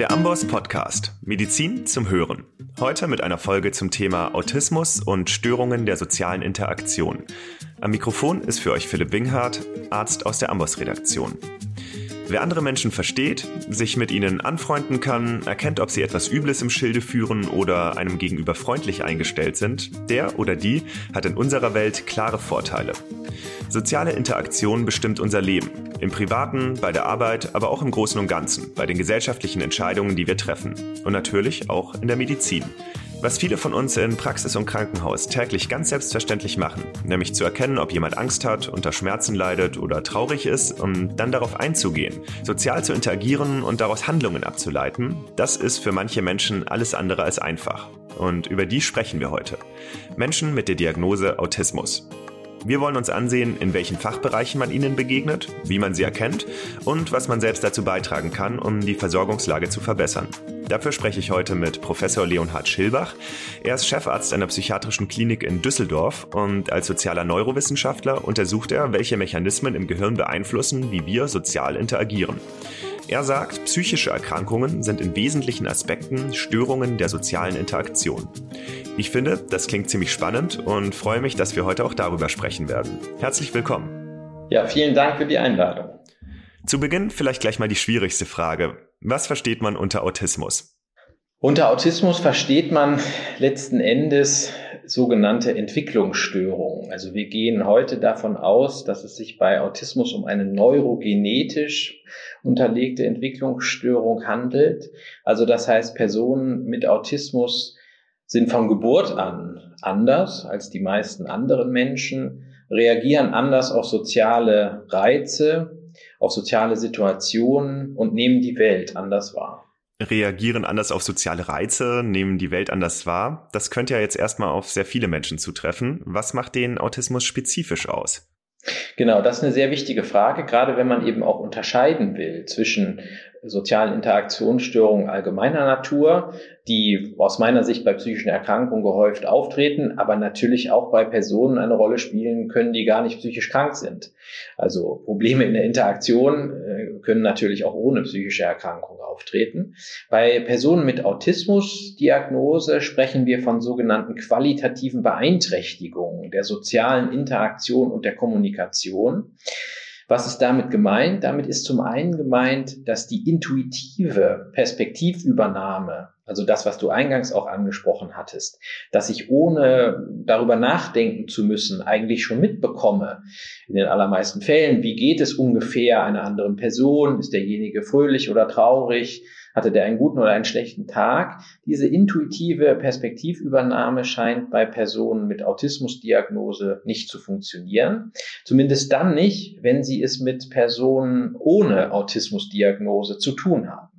Der Amboss Podcast Medizin zum Hören. Heute mit einer Folge zum Thema Autismus und Störungen der sozialen Interaktion. Am Mikrofon ist für euch Philipp Winghardt, Arzt aus der Amboss Redaktion. Wer andere Menschen versteht, sich mit ihnen anfreunden kann, erkennt, ob sie etwas Übles im Schilde führen oder einem gegenüber freundlich eingestellt sind, der oder die hat in unserer Welt klare Vorteile. Soziale Interaktion bestimmt unser Leben. Im Privaten, bei der Arbeit, aber auch im Großen und Ganzen, bei den gesellschaftlichen Entscheidungen, die wir treffen. Und natürlich auch in der Medizin. Was viele von uns in Praxis und Krankenhaus täglich ganz selbstverständlich machen, nämlich zu erkennen, ob jemand Angst hat, unter Schmerzen leidet oder traurig ist, um dann darauf einzugehen, sozial zu interagieren und daraus Handlungen abzuleiten, das ist für manche Menschen alles andere als einfach. Und über die sprechen wir heute. Menschen mit der Diagnose Autismus. Wir wollen uns ansehen, in welchen Fachbereichen man ihnen begegnet, wie man sie erkennt und was man selbst dazu beitragen kann, um die Versorgungslage zu verbessern. Dafür spreche ich heute mit Professor Leonhard Schilbach. Er ist Chefarzt einer psychiatrischen Klinik in Düsseldorf und als sozialer Neurowissenschaftler untersucht er, welche Mechanismen im Gehirn beeinflussen, wie wir sozial interagieren. Er sagt, psychische Erkrankungen sind in wesentlichen Aspekten Störungen der sozialen Interaktion. Ich finde, das klingt ziemlich spannend und freue mich, dass wir heute auch darüber sprechen werden. Herzlich willkommen. Ja, vielen Dank für die Einladung. Zu Beginn vielleicht gleich mal die schwierigste Frage. Was versteht man unter Autismus? Unter Autismus versteht man letzten Endes sogenannte Entwicklungsstörungen. Also wir gehen heute davon aus, dass es sich bei Autismus um eine neurogenetisch unterlegte Entwicklungsstörung handelt. Also das heißt, Personen mit Autismus sind von Geburt an anders als die meisten anderen Menschen, reagieren anders auf soziale Reize, auf soziale Situationen und nehmen die Welt anders wahr reagieren anders auf soziale Reize, nehmen die Welt anders wahr. Das könnte ja jetzt erstmal auf sehr viele Menschen zutreffen. Was macht den Autismus spezifisch aus? Genau, das ist eine sehr wichtige Frage, gerade wenn man eben auch unterscheiden will zwischen sozialen Interaktionsstörungen allgemeiner Natur, die aus meiner Sicht bei psychischen Erkrankungen gehäuft auftreten, aber natürlich auch bei Personen eine Rolle spielen können, die gar nicht psychisch krank sind. Also Probleme in der Interaktion äh, können natürlich auch ohne psychische Erkrankung auftreten. Bei Personen mit Autismusdiagnose sprechen wir von sogenannten qualitativen Beeinträchtigungen der sozialen Interaktion und der Kommunikation. Was ist damit gemeint? Damit ist zum einen gemeint, dass die intuitive Perspektivübernahme, also das, was du eingangs auch angesprochen hattest, dass ich ohne darüber nachdenken zu müssen eigentlich schon mitbekomme, in den allermeisten Fällen, wie geht es ungefähr einer anderen Person, ist derjenige fröhlich oder traurig, hatte der einen guten oder einen schlechten Tag? Diese intuitive Perspektivübernahme scheint bei Personen mit Autismusdiagnose nicht zu funktionieren. Zumindest dann nicht, wenn sie es mit Personen ohne Autismusdiagnose zu tun haben.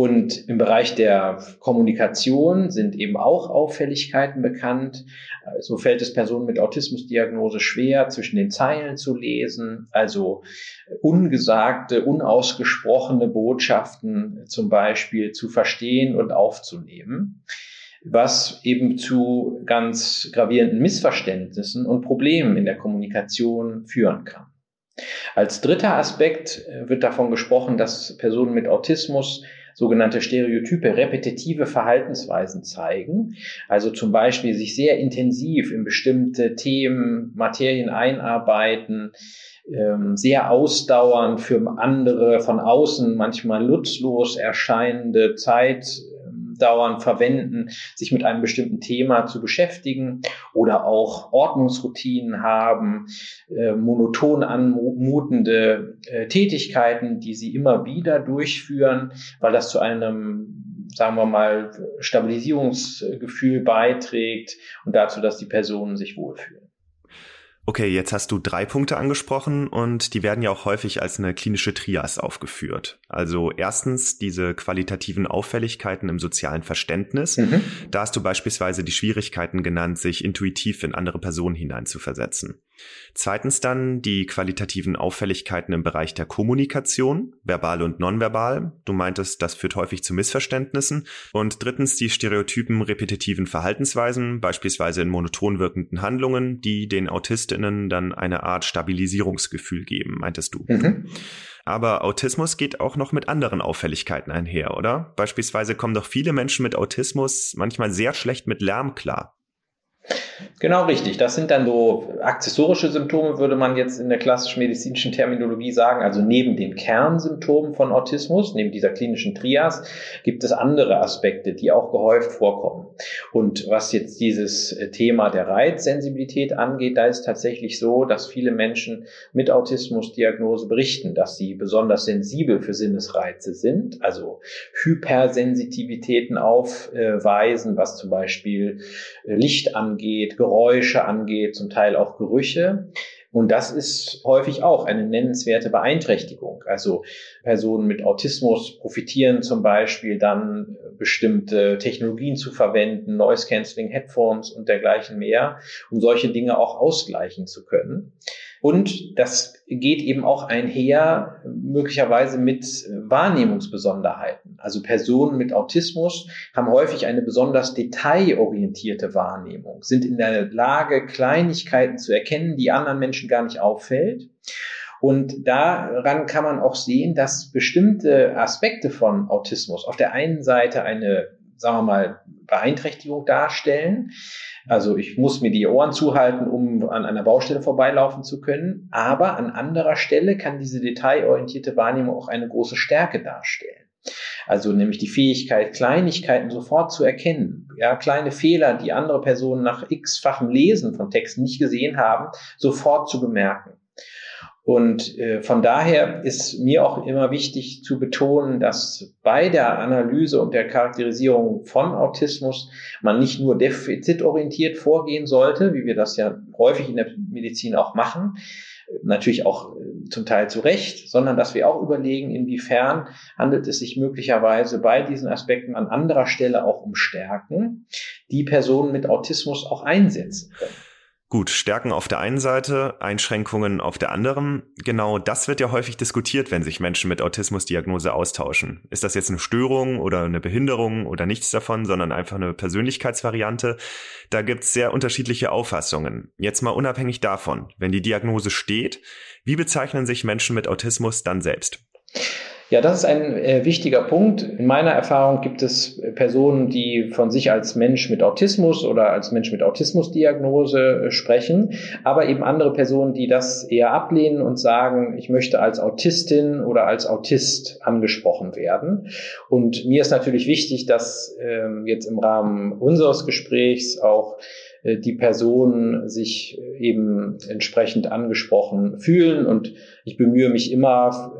Und im Bereich der Kommunikation sind eben auch Auffälligkeiten bekannt. So fällt es Personen mit Autismusdiagnose schwer, zwischen den Zeilen zu lesen, also ungesagte, unausgesprochene Botschaften zum Beispiel zu verstehen und aufzunehmen was eben zu ganz gravierenden Missverständnissen und Problemen in der Kommunikation führen kann. Als dritter Aspekt wird davon gesprochen, dass Personen mit Autismus sogenannte Stereotype, repetitive Verhaltensweisen zeigen. Also zum Beispiel sich sehr intensiv in bestimmte Themen, Materien einarbeiten, ähm, sehr ausdauernd für andere von außen manchmal nutzlos erscheinende Zeit dauernd verwenden, sich mit einem bestimmten Thema zu beschäftigen oder auch Ordnungsroutinen haben, äh, monoton anmutende äh, Tätigkeiten, die sie immer wieder durchführen, weil das zu einem sagen wir mal, Stabilisierungsgefühl beiträgt und dazu, dass die Personen sich wohlfühlen. Okay, jetzt hast du drei Punkte angesprochen und die werden ja auch häufig als eine klinische Trias aufgeführt. Also erstens diese qualitativen Auffälligkeiten im sozialen Verständnis. Mhm. Da hast du beispielsweise die Schwierigkeiten genannt, sich intuitiv in andere Personen hineinzuversetzen. Zweitens dann die qualitativen Auffälligkeiten im Bereich der Kommunikation, verbal und nonverbal. Du meintest, das führt häufig zu Missverständnissen. Und drittens die stereotypen repetitiven Verhaltensweisen, beispielsweise in monoton wirkenden Handlungen, die den AutistInnen dann eine Art Stabilisierungsgefühl geben, meintest du. Mhm. Aber Autismus geht auch noch mit anderen Auffälligkeiten einher, oder? Beispielsweise kommen doch viele Menschen mit Autismus manchmal sehr schlecht mit Lärm klar. Genau richtig. Das sind dann so accessorische Symptome, würde man jetzt in der klassischen medizinischen Terminologie sagen. Also neben den Kernsymptomen von Autismus, neben dieser klinischen Trias, gibt es andere Aspekte, die auch gehäuft vorkommen. Und was jetzt dieses äh, Thema der Reizsensibilität angeht, da ist tatsächlich so, dass viele Menschen mit Autismusdiagnose berichten, dass sie besonders sensibel für Sinnesreize sind, also Hypersensitivitäten aufweisen, was zum Beispiel äh, Licht angeht, Geräusche angeht, zum Teil auch Gerüche. Und das ist häufig auch eine nennenswerte Beeinträchtigung. Also Personen mit Autismus profitieren zum Beispiel dann bestimmte Technologien zu verwenden, Noise Cancelling Headphones und dergleichen mehr, um solche Dinge auch ausgleichen zu können. Und das geht eben auch einher möglicherweise mit Wahrnehmungsbesonderheiten. Also Personen mit Autismus haben häufig eine besonders detailorientierte Wahrnehmung, sind in der Lage, Kleinigkeiten zu erkennen, die anderen Menschen gar nicht auffällt. Und daran kann man auch sehen, dass bestimmte Aspekte von Autismus auf der einen Seite eine, sagen wir mal, Beeinträchtigung darstellen, also ich muss mir die Ohren zuhalten, um an einer Baustelle vorbeilaufen zu können. Aber an anderer Stelle kann diese detailorientierte Wahrnehmung auch eine große Stärke darstellen. Also nämlich die Fähigkeit, Kleinigkeiten sofort zu erkennen. Ja, kleine Fehler, die andere Personen nach x-fachem Lesen von Texten nicht gesehen haben, sofort zu bemerken. Und äh, von daher ist mir auch immer wichtig zu betonen, dass bei der Analyse und der Charakterisierung von Autismus man nicht nur defizitorientiert vorgehen sollte, wie wir das ja häufig in der Medizin auch machen, natürlich auch äh, zum Teil zu Recht, sondern dass wir auch überlegen, inwiefern handelt es sich möglicherweise bei diesen Aspekten an anderer Stelle auch um Stärken, die Personen mit Autismus auch einsetzen können. Gut, Stärken auf der einen Seite, Einschränkungen auf der anderen. Genau das wird ja häufig diskutiert, wenn sich Menschen mit Autismusdiagnose austauschen. Ist das jetzt eine Störung oder eine Behinderung oder nichts davon, sondern einfach eine Persönlichkeitsvariante? Da gibt's sehr unterschiedliche Auffassungen. Jetzt mal unabhängig davon, wenn die Diagnose steht, wie bezeichnen sich Menschen mit Autismus dann selbst? Ja, das ist ein äh, wichtiger Punkt. In meiner Erfahrung gibt es äh, Personen, die von sich als Mensch mit Autismus oder als Mensch mit Autismusdiagnose äh, sprechen, aber eben andere Personen, die das eher ablehnen und sagen, ich möchte als Autistin oder als Autist angesprochen werden. Und mir ist natürlich wichtig, dass ähm, jetzt im Rahmen unseres Gesprächs auch äh, die Personen sich eben entsprechend angesprochen fühlen. Und ich bemühe mich immer,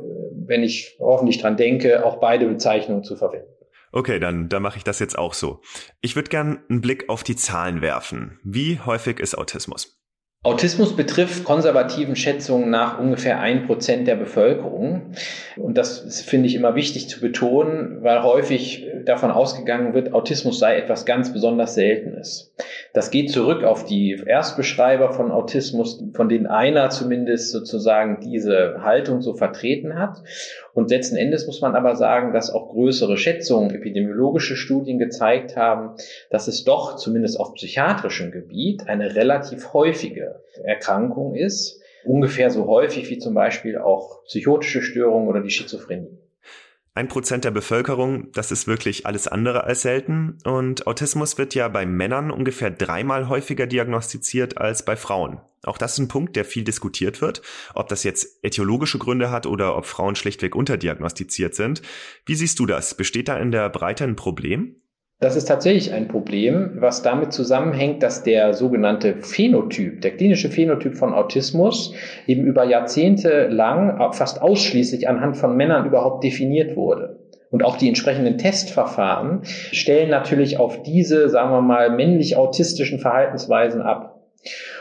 wenn ich hoffentlich dran denke, auch beide Bezeichnungen zu verwenden. Okay, dann, dann mache ich das jetzt auch so. Ich würde gern einen Blick auf die Zahlen werfen. Wie häufig ist Autismus? Autismus betrifft konservativen Schätzungen nach ungefähr ein Prozent der Bevölkerung. Und das finde ich immer wichtig zu betonen, weil häufig davon ausgegangen wird, Autismus sei etwas ganz besonders Seltenes. Das geht zurück auf die Erstbeschreiber von Autismus, von denen einer zumindest sozusagen diese Haltung so vertreten hat. Und letzten Endes muss man aber sagen, dass auch größere Schätzungen, epidemiologische Studien gezeigt haben, dass es doch zumindest auf psychiatrischem Gebiet eine relativ häufige Erkrankung ist. Ungefähr so häufig wie zum Beispiel auch psychotische Störungen oder die Schizophrenie. Ein Prozent der Bevölkerung, das ist wirklich alles andere als selten. Und Autismus wird ja bei Männern ungefähr dreimal häufiger diagnostiziert als bei Frauen. Auch das ist ein Punkt, der viel diskutiert wird, ob das jetzt etiologische Gründe hat oder ob Frauen schlichtweg unterdiagnostiziert sind. Wie siehst du das? Besteht da in der Breite ein Problem? Das ist tatsächlich ein Problem, was damit zusammenhängt, dass der sogenannte Phänotyp, der klinische Phänotyp von Autismus eben über Jahrzehnte lang fast ausschließlich anhand von Männern überhaupt definiert wurde. Und auch die entsprechenden Testverfahren stellen natürlich auf diese, sagen wir mal, männlich autistischen Verhaltensweisen ab.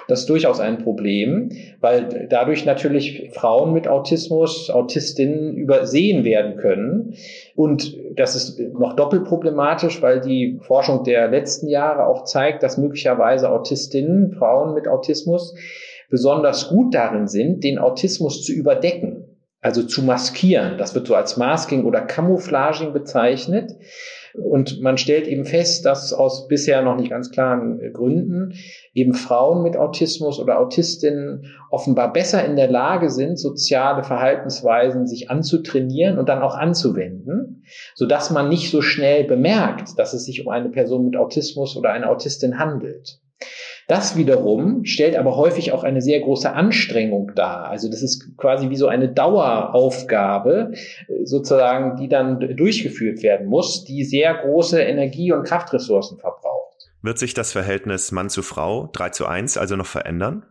Das ist durchaus ein Problem, weil dadurch natürlich Frauen mit Autismus, Autistinnen übersehen werden können. Und das ist noch doppelt problematisch, weil die Forschung der letzten Jahre auch zeigt, dass möglicherweise Autistinnen, Frauen mit Autismus, besonders gut darin sind, den Autismus zu überdecken also zu maskieren. Das wird so als Masking oder Camouflaging bezeichnet. Und man stellt eben fest, dass aus bisher noch nicht ganz klaren äh, Gründen eben Frauen mit Autismus oder Autistinnen offenbar besser in der Lage sind, soziale Verhaltensweisen sich anzutrainieren und dann auch anzuwenden, so dass man nicht so schnell bemerkt, dass es sich um eine Person mit Autismus oder eine Autistin handelt. Das wiederum stellt aber häufig auch eine sehr große Anstrengung dar. Also das ist quasi wie so eine Daueraufgabe, sozusagen, die dann durchgeführt werden muss, die sehr große Energie- und Kraftressourcen verbraucht. Wird sich das Verhältnis Mann zu Frau 3 zu 1 also noch verändern?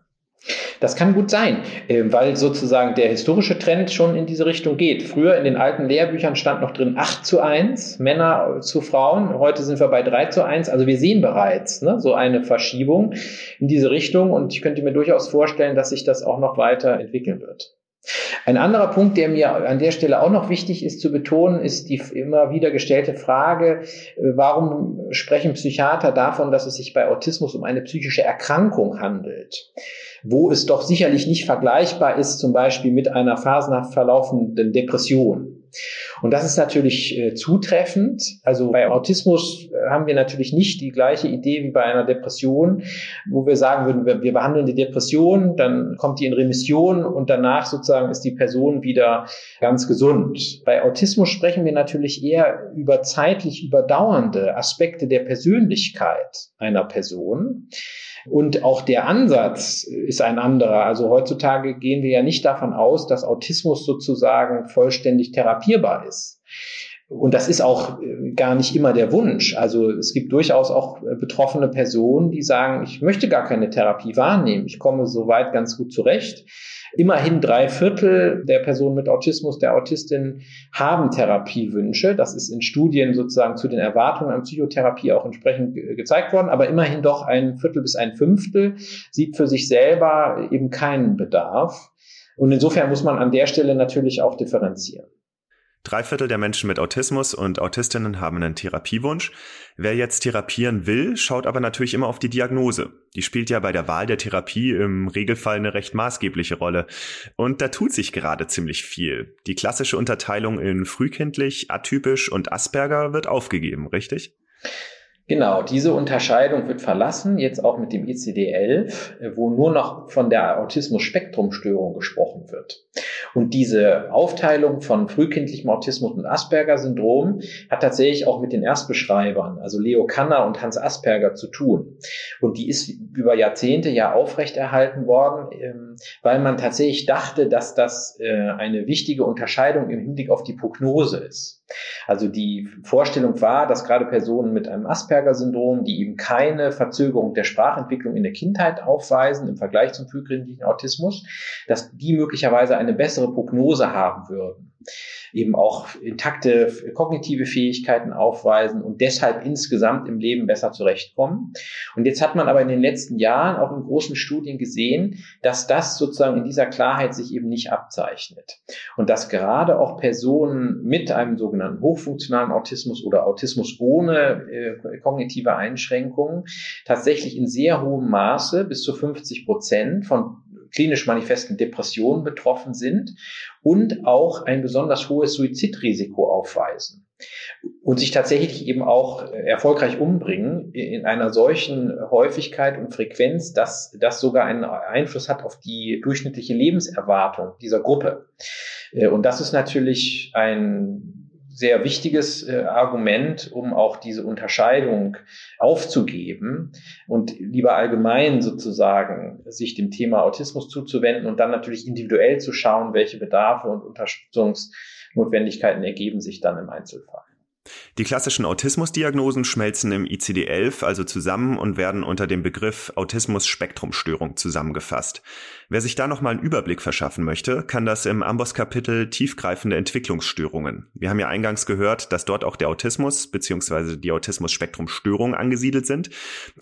Das kann gut sein, äh, weil sozusagen der historische Trend schon in diese Richtung geht. Früher in den alten Lehrbüchern stand noch drin 8 zu 1, Männer zu Frauen. Heute sind wir bei 3 zu 1. Also wir sehen bereits ne, so eine Verschiebung in diese Richtung und ich könnte mir durchaus vorstellen, dass sich das auch noch weiter entwickeln wird. Ein anderer Punkt, der mir an der Stelle auch noch wichtig ist zu betonen, ist die immer wieder gestellte Frage, äh, warum sprechen Psychiater davon, dass es sich bei Autismus um eine psychische Erkrankung handelt? Wo es doch sicherlich nicht vergleichbar ist, zum Beispiel mit einer phasenhaft verlaufenden Depression. Und das ist natürlich äh, zutreffend. Also bei Autismus äh, haben wir natürlich nicht die gleiche Idee wie bei einer Depression, wo wir sagen würden, wir, wir behandeln die Depression, dann kommt die in Remission und danach sozusagen ist die Person wieder ganz gesund. Bei Autismus sprechen wir natürlich eher über zeitlich überdauernde Aspekte der Persönlichkeit einer Person. Und auch der Ansatz ist ein anderer. Also heutzutage gehen wir ja nicht davon aus, dass Autismus sozusagen vollständig therapierbar ist. Und das ist auch äh, gar nicht immer der Wunsch. Also es gibt durchaus auch äh, betroffene Personen, die sagen, ich möchte gar keine Therapie wahrnehmen. Ich komme soweit ganz gut zurecht. Immerhin drei Viertel der Personen mit Autismus, der Autistin, haben Therapiewünsche. Das ist in Studien sozusagen zu den Erwartungen an Psychotherapie auch entsprechend ge gezeigt worden. Aber immerhin doch ein Viertel bis ein Fünftel sieht für sich selber eben keinen Bedarf. Und insofern muss man an der Stelle natürlich auch differenzieren. Drei Viertel der Menschen mit Autismus und Autistinnen haben einen Therapiewunsch. Wer jetzt therapieren will, schaut aber natürlich immer auf die Diagnose. Die spielt ja bei der Wahl der Therapie im Regelfall eine recht maßgebliche Rolle. Und da tut sich gerade ziemlich viel. Die klassische Unterteilung in frühkindlich, atypisch und Asperger wird aufgegeben, richtig? Genau, diese Unterscheidung wird verlassen, jetzt auch mit dem ICD-11, wo nur noch von der Autismus-Spektrum-Störung gesprochen wird. Und diese Aufteilung von frühkindlichem Autismus und Asperger-Syndrom hat tatsächlich auch mit den Erstbeschreibern, also Leo Kanner und Hans Asperger, zu tun. Und die ist über Jahrzehnte ja aufrechterhalten worden, ähm, weil man tatsächlich dachte, dass das äh, eine wichtige Unterscheidung im Hinblick auf die Prognose ist. Also die Vorstellung war, dass gerade Personen mit einem Asperger-Syndrom, die eben keine Verzögerung der Sprachentwicklung in der Kindheit aufweisen im Vergleich zum frühkindlichen Autismus, dass die möglicherweise eine bessere Prognose haben würden eben auch intakte kognitive Fähigkeiten aufweisen und deshalb insgesamt im Leben besser zurechtkommen. Und jetzt hat man aber in den letzten Jahren auch in großen Studien gesehen, dass das sozusagen in dieser Klarheit sich eben nicht abzeichnet. Und dass gerade auch Personen mit einem sogenannten hochfunktionalen Autismus oder Autismus ohne äh, kognitive Einschränkungen tatsächlich in sehr hohem Maße bis zu 50 Prozent von klinisch manifesten Depressionen betroffen sind und auch ein besonders hohes Suizidrisiko aufweisen und sich tatsächlich eben auch erfolgreich umbringen in einer solchen Häufigkeit und Frequenz, dass das sogar einen Einfluss hat auf die durchschnittliche Lebenserwartung dieser Gruppe. Äh, und das ist natürlich ein sehr wichtiges äh, Argument, um auch diese Unterscheidung aufzugeben und lieber allgemein sozusagen sich dem Thema Autismus zuzuwenden und dann natürlich individuell zu schauen, welche Bedarfe und Unterstützungsnotwendigkeiten ergeben sich dann im Einzelfall. Die klassischen Autismusdiagnosen schmelzen im ICD-11 also zusammen und werden unter dem Begriff Autismus-Spektrumstörung zusammengefasst. Wer sich da nochmal einen Überblick verschaffen möchte, kann das im Amboss-Kapitel Tiefgreifende Entwicklungsstörungen. Wir haben ja eingangs gehört, dass dort auch der Autismus bzw. die Autismus-Spektrumstörung angesiedelt sind.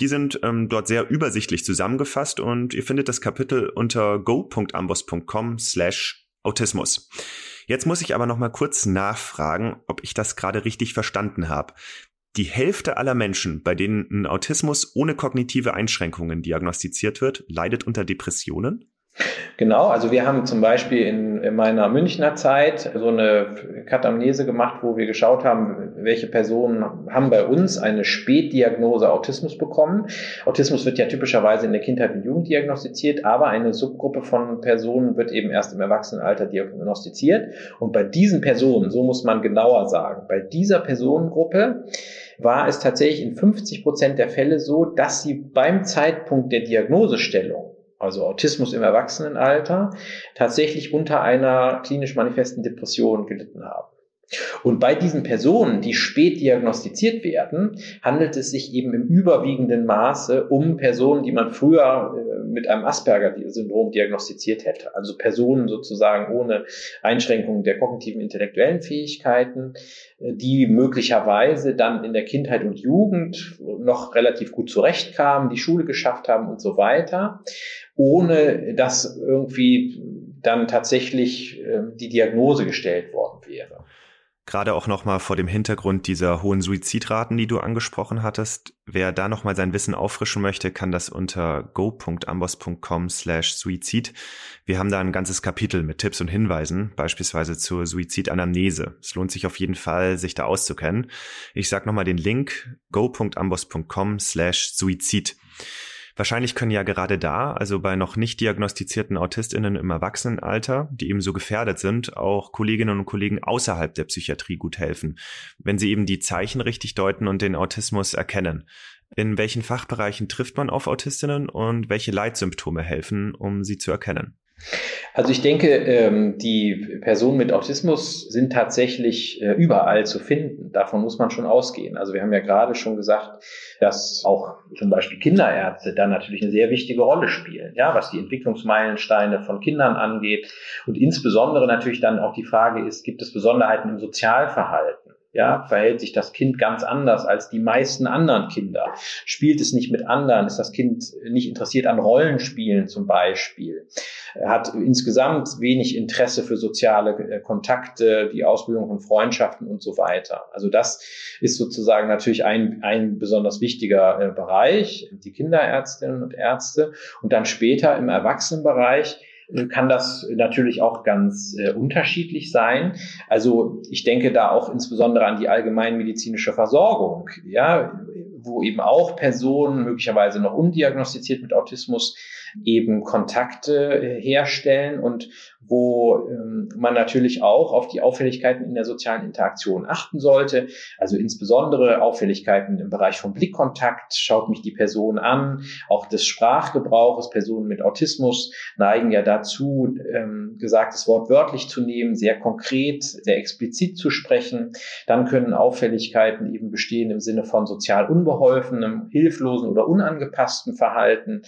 Die sind ähm, dort sehr übersichtlich zusammengefasst und ihr findet das Kapitel unter go.amboss.com slash Autismus. Jetzt muss ich aber noch mal kurz nachfragen, ob ich das gerade richtig verstanden habe. Die Hälfte aller Menschen, bei denen ein Autismus ohne kognitive Einschränkungen diagnostiziert wird, leidet unter Depressionen? Genau, also wir haben zum Beispiel in, in, meiner Münchner Zeit so eine Katamnese gemacht, wo wir geschaut haben, welche Personen haben bei uns eine Spätdiagnose Autismus bekommen. Autismus wird ja typischerweise in der Kindheit und Jugend diagnostiziert, aber eine Subgruppe von Personen wird eben erst im Erwachsenenalter diagnostiziert. Und bei diesen Personen, so muss man genauer sagen, bei dieser Personengruppe war es tatsächlich in 50 Prozent der Fälle so, dass sie beim Zeitpunkt der Diagnosestellung also Autismus im Erwachsenenalter, tatsächlich unter einer klinisch manifesten Depression gelitten haben. Und bei diesen Personen, die spät diagnostiziert werden, handelt es sich eben im überwiegenden Maße um Personen, die man früher äh, mit einem Asperger-Syndrom diagnostiziert hätte. Also Personen sozusagen ohne Einschränkungen der kognitiven intellektuellen Fähigkeiten, äh, die möglicherweise dann in der Kindheit und Jugend noch relativ gut zurechtkamen, die Schule geschafft haben und so weiter, ohne dass irgendwie dann tatsächlich äh, die Diagnose gestellt worden wäre. Gerade auch nochmal vor dem Hintergrund dieser hohen Suizidraten, die du angesprochen hattest. Wer da nochmal sein Wissen auffrischen möchte, kann das unter go.ambos.com slash Suizid. Wir haben da ein ganzes Kapitel mit Tipps und Hinweisen, beispielsweise zur Suizidanamnese. Es lohnt sich auf jeden Fall, sich da auszukennen. Ich sag nochmal den Link go.ambos.com slash Suizid. Wahrscheinlich können ja gerade da, also bei noch nicht diagnostizierten AutistInnen im Erwachsenenalter, die eben so gefährdet sind, auch Kolleginnen und Kollegen außerhalb der Psychiatrie gut helfen, wenn sie eben die Zeichen richtig deuten und den Autismus erkennen. In welchen Fachbereichen trifft man auf Autistinnen und welche Leitsymptome helfen, um sie zu erkennen? Also ich denke, ähm, die Personen mit Autismus sind tatsächlich äh, überall zu finden. Davon muss man schon ausgehen. Also wir haben ja gerade schon gesagt, dass auch zum Beispiel Kinderärzte da natürlich eine sehr wichtige Rolle spielen, ja, was die Entwicklungsmeilensteine von Kindern angeht. Und insbesondere natürlich dann auch die Frage ist, gibt es Besonderheiten im Sozialverhalten? Ja, verhält sich das Kind ganz anders als die meisten anderen Kinder? Spielt es nicht mit anderen? Ist das Kind nicht interessiert an Rollenspielen zum Beispiel? Hat insgesamt wenig Interesse für soziale äh, Kontakte, die Ausbildung von Freundschaften und so weiter. Also das ist sozusagen natürlich ein, ein besonders wichtiger äh, Bereich, die Kinderärztinnen und Ärzte. Und dann später im Erwachsenenbereich kann das natürlich auch ganz äh, unterschiedlich sein. Also ich denke da auch insbesondere an die allgemeinmedizinische Versorgung, ja, wo eben auch Personen möglicherweise noch undiagnostiziert mit Autismus eben Kontakte äh, herstellen und wo ähm, man natürlich auch auf die Auffälligkeiten in der sozialen Interaktion achten sollte. Also insbesondere Auffälligkeiten im Bereich von Blickkontakt, schaut mich die Person an, auch des Sprachgebrauches. Personen mit Autismus neigen ja dazu, ähm, gesagtes Wort wörtlich zu nehmen, sehr konkret, sehr explizit zu sprechen. Dann können Auffälligkeiten eben bestehen im Sinne von sozial unbeholfenem, hilflosen oder unangepassten Verhalten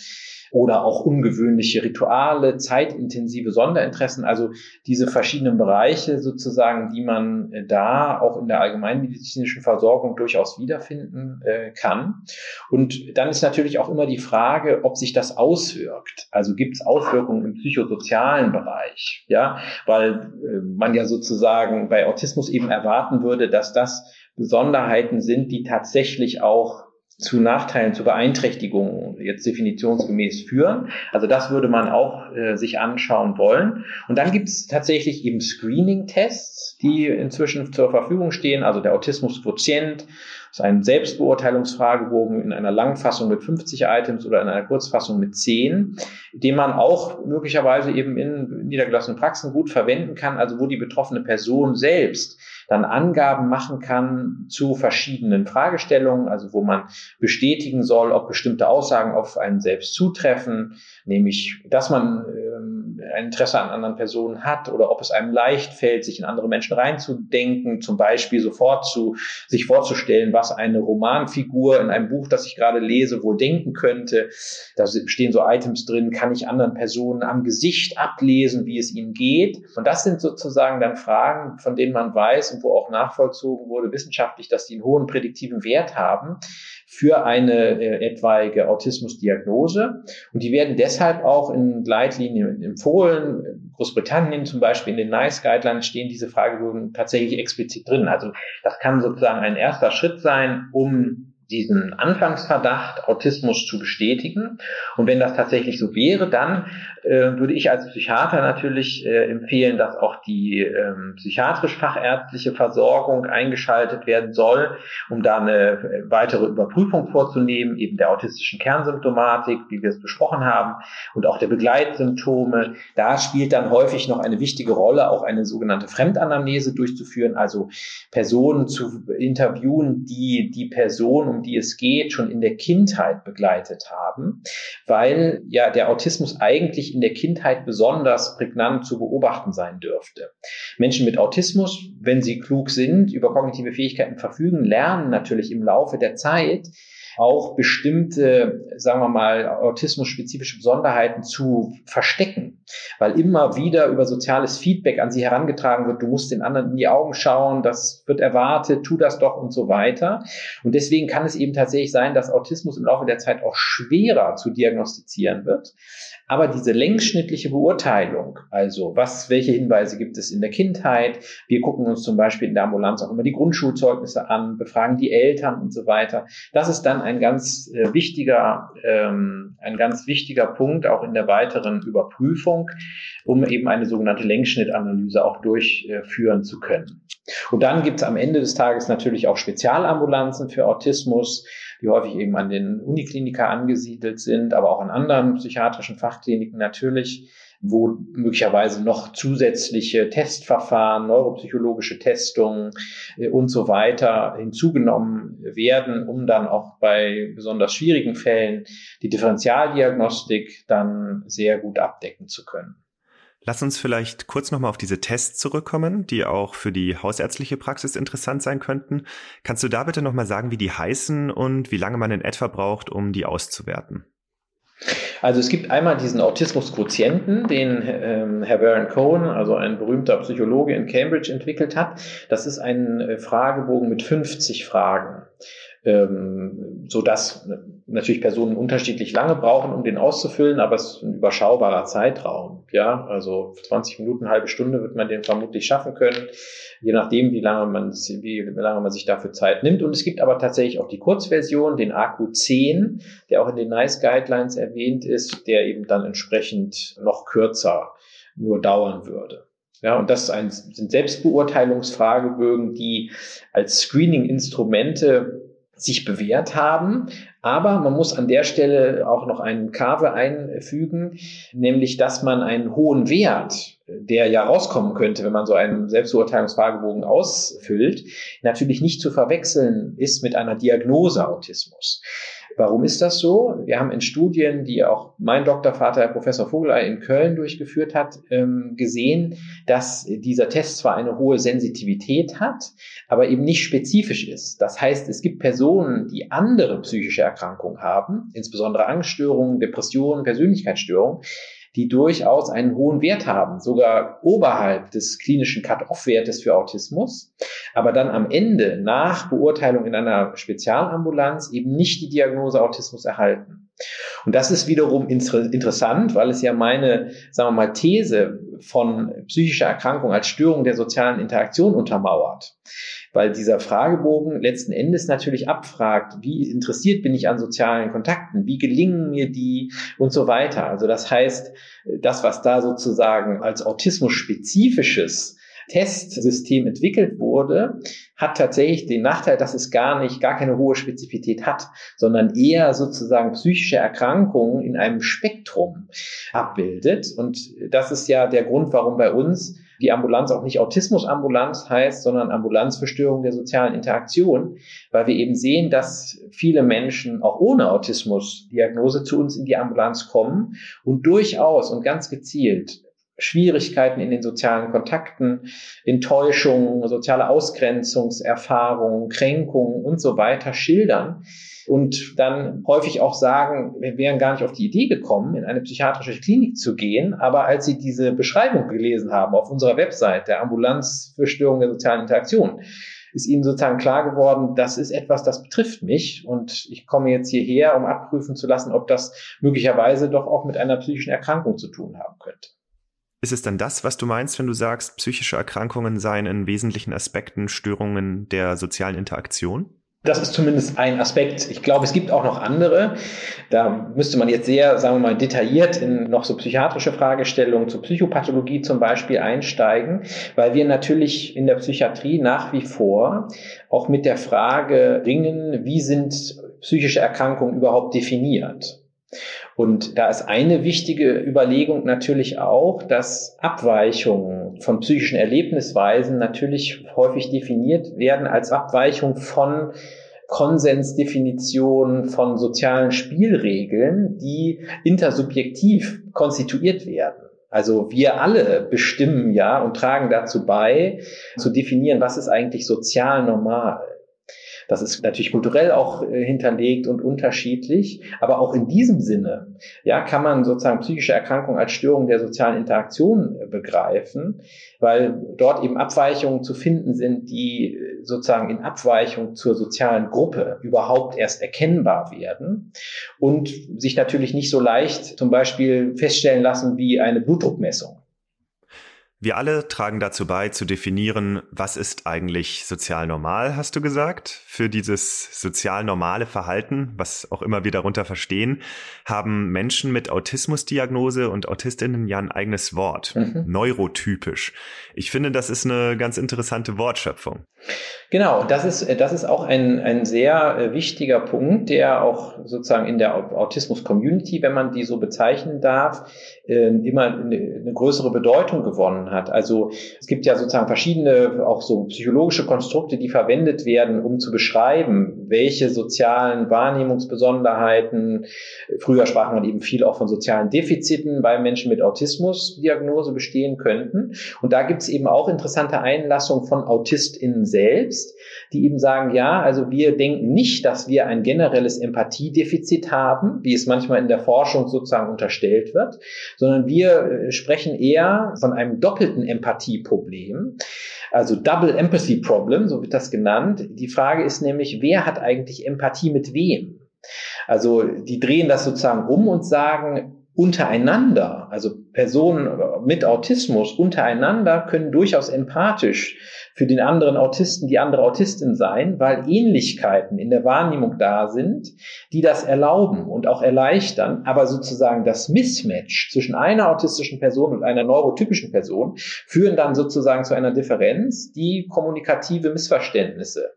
oder auch ungewöhnliche Rituale, zeitintensive Sonderinteressen, also diese verschiedenen Bereiche sozusagen, die man äh, da auch in der allgemeinmedizinischen Versorgung durchaus wiederfinden äh, kann. Und dann ist natürlich auch immer die Frage, ob sich das auswirkt. Also gibt es Auswirkungen im psychosozialen Bereich, ja, weil äh, man ja sozusagen bei Autismus eben erwarten würde, dass das Besonderheiten sind, die tatsächlich auch zu Nachteilen, zu Beeinträchtigungen jetzt definitionsgemäß führen. Also das würde man auch äh, sich anschauen wollen. Und dann gibt es tatsächlich eben Screening-Tests, die inzwischen zur Verfügung stehen. Also der Autismus-Quotient ist ein Selbstbeurteilungsfragebogen in einer Langfassung mit 50 Items oder in einer Kurzfassung mit 10, den man auch möglicherweise eben in niedergelassenen Praxen gut verwenden kann, also wo die betroffene Person selbst dann Angaben machen kann zu verschiedenen Fragestellungen, also wo man bestätigen soll, ob bestimmte Aussagen auf einen selbst zutreffen, nämlich, dass man ähm, ein Interesse an anderen Personen hat oder ob es einem leicht fällt, sich in andere Menschen reinzudenken, zum Beispiel sofort zu sich vorzustellen, was eine Romanfigur in einem Buch, das ich gerade lese, wohl denken könnte. Da stehen so Items drin, kann ich anderen Personen am Gesicht ablesen, wie es ihnen geht. Und das sind sozusagen dann Fragen, von denen man weiß, wo auch nachvollzogen wurde wissenschaftlich, dass die einen hohen prädiktiven Wert haben für eine äh, etwaige Autismusdiagnose. Und die werden deshalb auch in Leitlinien empfohlen. Großbritannien zum Beispiel in den NICE Guidelines stehen diese Fragebögen tatsächlich explizit drin. Also das kann sozusagen ein erster Schritt sein, um diesen Anfangsverdacht, Autismus zu bestätigen. Und wenn das tatsächlich so wäre, dann äh, würde ich als Psychiater natürlich äh, empfehlen, dass auch die ähm, psychiatrisch-fachärztliche Versorgung eingeschaltet werden soll, um da eine äh, weitere Überprüfung vorzunehmen, eben der autistischen Kernsymptomatik, wie wir es besprochen haben, und auch der Begleitsymptome. Da spielt dann häufig noch eine wichtige Rolle, auch eine sogenannte Fremdanamnese durchzuführen, also Personen zu interviewen, die die Person, um die es geht, schon in der Kindheit begleitet haben, weil ja der Autismus eigentlich in der Kindheit besonders prägnant zu beobachten sein dürfte. Menschen mit Autismus, wenn sie klug sind, über kognitive Fähigkeiten verfügen, lernen natürlich im Laufe der Zeit, auch bestimmte, sagen wir mal, autismus-spezifische Besonderheiten zu verstecken, weil immer wieder über soziales Feedback an sie herangetragen wird, du musst den anderen in die Augen schauen, das wird erwartet, tu das doch und so weiter. Und deswegen kann es eben tatsächlich sein, dass Autismus im Laufe der Zeit auch schwerer zu diagnostizieren wird. Aber diese längsschnittliche Beurteilung, also was, welche Hinweise gibt es in der Kindheit? Wir gucken uns zum Beispiel in der Ambulanz auch immer die Grundschulzeugnisse an, befragen die Eltern und so weiter. Das ist dann ein ganz äh, wichtiger, ähm, ein ganz wichtiger Punkt auch in der weiteren Überprüfung, um eben eine sogenannte Längsschnittanalyse auch durchführen zu können. Und dann gibt es am Ende des Tages natürlich auch Spezialambulanzen für Autismus die häufig eben an den Uniklinika angesiedelt sind, aber auch an anderen psychiatrischen Fachkliniken natürlich, wo möglicherweise noch zusätzliche Testverfahren, neuropsychologische Testungen äh, und so weiter hinzugenommen werden, um dann auch bei besonders schwierigen Fällen die Differentialdiagnostik dann sehr gut abdecken zu können. Lass uns vielleicht kurz nochmal auf diese Tests zurückkommen, die auch für die hausärztliche Praxis interessant sein könnten. Kannst du da bitte nochmal sagen, wie die heißen und wie lange man in etwa braucht, um die auszuwerten? Also es gibt einmal diesen Autismus-Quotienten, den ähm, Herr Baron Cohen, also ein berühmter Psychologe in Cambridge, entwickelt hat. Das ist ein äh, Fragebogen mit 50 Fragen ähm, so dass natürlich Personen unterschiedlich lange brauchen, um den auszufüllen, aber es ist ein überschaubarer Zeitraum. Ja, also 20 Minuten, halbe Stunde wird man den vermutlich schaffen können, je nachdem, wie lange man, wie lange man sich dafür Zeit nimmt. Und es gibt aber tatsächlich auch die Kurzversion, den AQ10, der auch in den NICE Guidelines erwähnt ist, der eben dann entsprechend noch kürzer nur dauern würde. Ja, und das sind Selbstbeurteilungsfragebögen, die als Screening-Instrumente sich bewährt haben. Aber man muss an der Stelle auch noch einen Kave einfügen, nämlich dass man einen hohen Wert, der ja rauskommen könnte, wenn man so einen Selbstbeurteilungsfragebogen ausfüllt, natürlich nicht zu verwechseln ist mit einer Diagnose Autismus. Warum ist das so? Wir haben in Studien, die auch mein Doktorvater, Herr Professor Vogelei in Köln durchgeführt hat, ähm, gesehen, dass dieser Test zwar eine hohe Sensitivität hat, aber eben nicht spezifisch ist. Das heißt, es gibt Personen, die andere psychische Erkrankungen haben, insbesondere Angststörungen, Depressionen, Persönlichkeitsstörungen, die durchaus einen hohen Wert haben, sogar oberhalb des klinischen Cut-off-Wertes für Autismus, aber dann am Ende nach Beurteilung in einer Spezialambulanz eben nicht die Diagnose Autismus erhalten. Und das ist wiederum inter interessant, weil es ja meine, sagen wir mal, These von psychischer Erkrankung als Störung der sozialen Interaktion untermauert weil dieser Fragebogen letzten Endes natürlich abfragt, wie interessiert bin ich an sozialen Kontakten, wie gelingen mir die und so weiter. Also das heißt, das, was da sozusagen als autismus-spezifisches Testsystem entwickelt wurde, hat tatsächlich den Nachteil, dass es gar nicht, gar keine hohe Spezifität hat, sondern eher sozusagen psychische Erkrankungen in einem Spektrum abbildet. Und das ist ja der Grund, warum bei uns die Ambulanz auch nicht Autismusambulanz heißt, sondern Ambulanz für Störungen der sozialen Interaktion, weil wir eben sehen, dass viele Menschen auch ohne Autismusdiagnose zu uns in die Ambulanz kommen und durchaus und ganz gezielt Schwierigkeiten in den sozialen Kontakten, Enttäuschungen, soziale Ausgrenzungserfahrungen, Kränkungen und so weiter schildern und dann häufig auch sagen, wir wären gar nicht auf die Idee gekommen, in eine psychiatrische Klinik zu gehen, aber als sie diese Beschreibung gelesen haben auf unserer Website der Ambulanz für Störungen der sozialen Interaktion, ist ihnen sozusagen klar geworden, das ist etwas, das betrifft mich und ich komme jetzt hierher, um abprüfen zu lassen, ob das möglicherweise doch auch mit einer psychischen Erkrankung zu tun haben könnte. Ist es dann das, was du meinst, wenn du sagst, psychische Erkrankungen seien in wesentlichen Aspekten Störungen der sozialen Interaktion? Das ist zumindest ein Aspekt. Ich glaube, es gibt auch noch andere. Da müsste man jetzt sehr, sagen wir mal, detailliert in noch so psychiatrische Fragestellungen zur Psychopathologie zum Beispiel einsteigen, weil wir natürlich in der Psychiatrie nach wie vor auch mit der Frage ringen, wie sind psychische Erkrankungen überhaupt definiert? Und da ist eine wichtige Überlegung natürlich auch, dass Abweichungen von psychischen Erlebnisweisen natürlich häufig definiert werden als Abweichung von Konsensdefinitionen von sozialen Spielregeln, die intersubjektiv konstituiert werden. Also wir alle bestimmen ja und tragen dazu bei, zu definieren, was ist eigentlich sozial normal. Das ist natürlich kulturell auch äh, hinterlegt und unterschiedlich, aber auch in diesem Sinne, ja, kann man sozusagen psychische Erkrankungen als Störung der sozialen Interaktion äh, begreifen, weil dort eben Abweichungen zu finden sind, die äh, sozusagen in Abweichung zur sozialen Gruppe überhaupt erst erkennbar werden und sich natürlich nicht so leicht zum Beispiel feststellen lassen wie eine Blutdruckmessung. Wir alle tragen dazu bei, zu definieren, was ist eigentlich sozial normal, hast du gesagt. Für dieses sozial normale Verhalten, was auch immer wir darunter verstehen, haben Menschen mit Autismusdiagnose und Autistinnen ja ein eigenes Wort. Mhm. Neurotypisch. Ich finde, das ist eine ganz interessante Wortschöpfung. Genau, das ist, das ist auch ein, ein sehr äh, wichtiger Punkt, der auch sozusagen in der Autismus-Community, wenn man die so bezeichnen darf, äh, immer eine größere Bedeutung gewonnen hat. Also es gibt ja sozusagen verschiedene, auch so psychologische Konstrukte, die verwendet werden, um zu beschreiben, welche sozialen Wahrnehmungsbesonderheiten, früher sprach man eben viel auch von sozialen Defiziten bei Menschen mit Autismusdiagnose bestehen könnten. Und da gibt es eben auch interessante Einlassungen von AutistInnen selbst, die eben sagen, ja, also wir denken nicht, dass wir ein generelles Empathiedefizit haben, wie es manchmal in der Forschung sozusagen unterstellt wird, sondern wir äh, sprechen eher von einem doppelten Empathieproblem. Also Double Empathy Problem, so wird das genannt. Die Frage ist nämlich, wer hat eigentlich Empathie mit wem? Also die drehen das sozusagen um und sagen, untereinander, also Personen mit Autismus untereinander können durchaus empathisch für den anderen Autisten, die andere Autistin sein, weil Ähnlichkeiten in der Wahrnehmung da sind, die das erlauben und auch erleichtern, aber sozusagen das Mismatch zwischen einer autistischen Person und einer neurotypischen Person führen dann sozusagen zu einer Differenz, die kommunikative Missverständnisse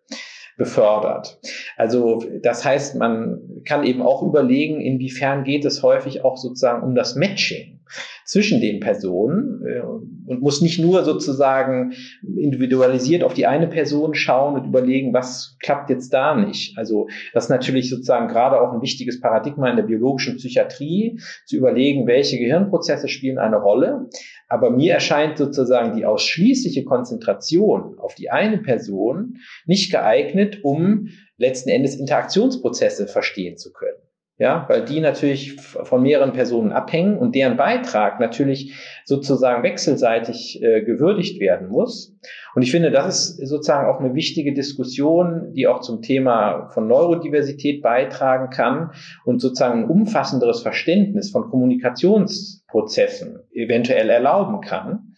befördert. Also das heißt, man kann eben auch überlegen, inwiefern geht es häufig auch sozusagen um das Matching zwischen den Personen äh, und muss nicht nur sozusagen individualisiert auf die eine Person schauen und überlegen, was klappt jetzt da nicht. Also das ist natürlich sozusagen gerade auch ein wichtiges Paradigma in der biologischen Psychiatrie, zu überlegen, welche Gehirnprozesse spielen eine Rolle. Aber mir erscheint sozusagen die ausschließliche Konzentration auf die eine Person nicht geeignet, um letzten Endes Interaktionsprozesse verstehen zu können ja, weil die natürlich von mehreren Personen abhängen und deren Beitrag natürlich sozusagen wechselseitig äh, gewürdigt werden muss. Und ich finde, das ist sozusagen auch eine wichtige Diskussion, die auch zum Thema von Neurodiversität beitragen kann und sozusagen ein umfassenderes Verständnis von Kommunikationsprozessen eventuell erlauben kann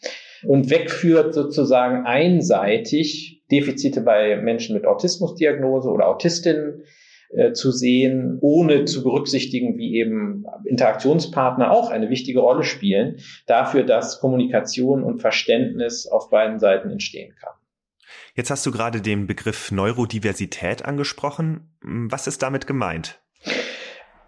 und wegführt sozusagen einseitig Defizite bei Menschen mit Autismusdiagnose oder Autistinnen äh, zu sehen, ohne zu berücksichtigen, wie eben Interaktionspartner auch eine wichtige Rolle spielen, dafür, dass Kommunikation und Verständnis auf beiden Seiten entstehen kann. Jetzt hast du gerade den Begriff Neurodiversität angesprochen. Was ist damit gemeint?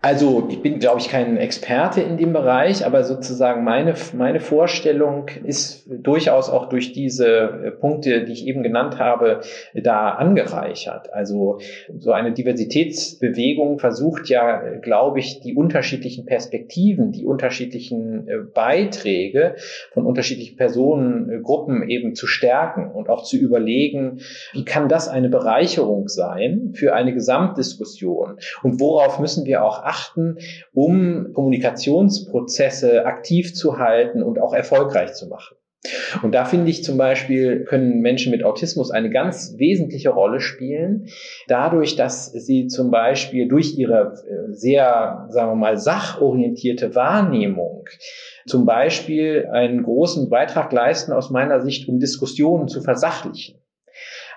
Also ich bin, glaube ich, kein Experte in dem Bereich, aber sozusagen meine, meine Vorstellung ist durchaus auch durch diese äh, Punkte, die ich eben genannt habe, da angereichert. Also so eine Diversitätsbewegung versucht ja, glaube ich, die unterschiedlichen Perspektiven, die unterschiedlichen äh, Beiträge von unterschiedlichen Personengruppen eben zu stärken und auch zu überlegen, wie kann das eine Bereicherung sein für eine Gesamtdiskussion und worauf müssen wir auch achten, beachten, um Kommunikationsprozesse aktiv zu halten und auch erfolgreich zu machen. Und da finde ich zum Beispiel, können Menschen mit Autismus eine ganz wesentliche Rolle spielen, dadurch, dass sie zum Beispiel durch ihre äh, sehr, sagen wir mal, sachorientierte Wahrnehmung zum Beispiel einen großen Beitrag leisten aus meiner Sicht, um Diskussionen zu versachlichen.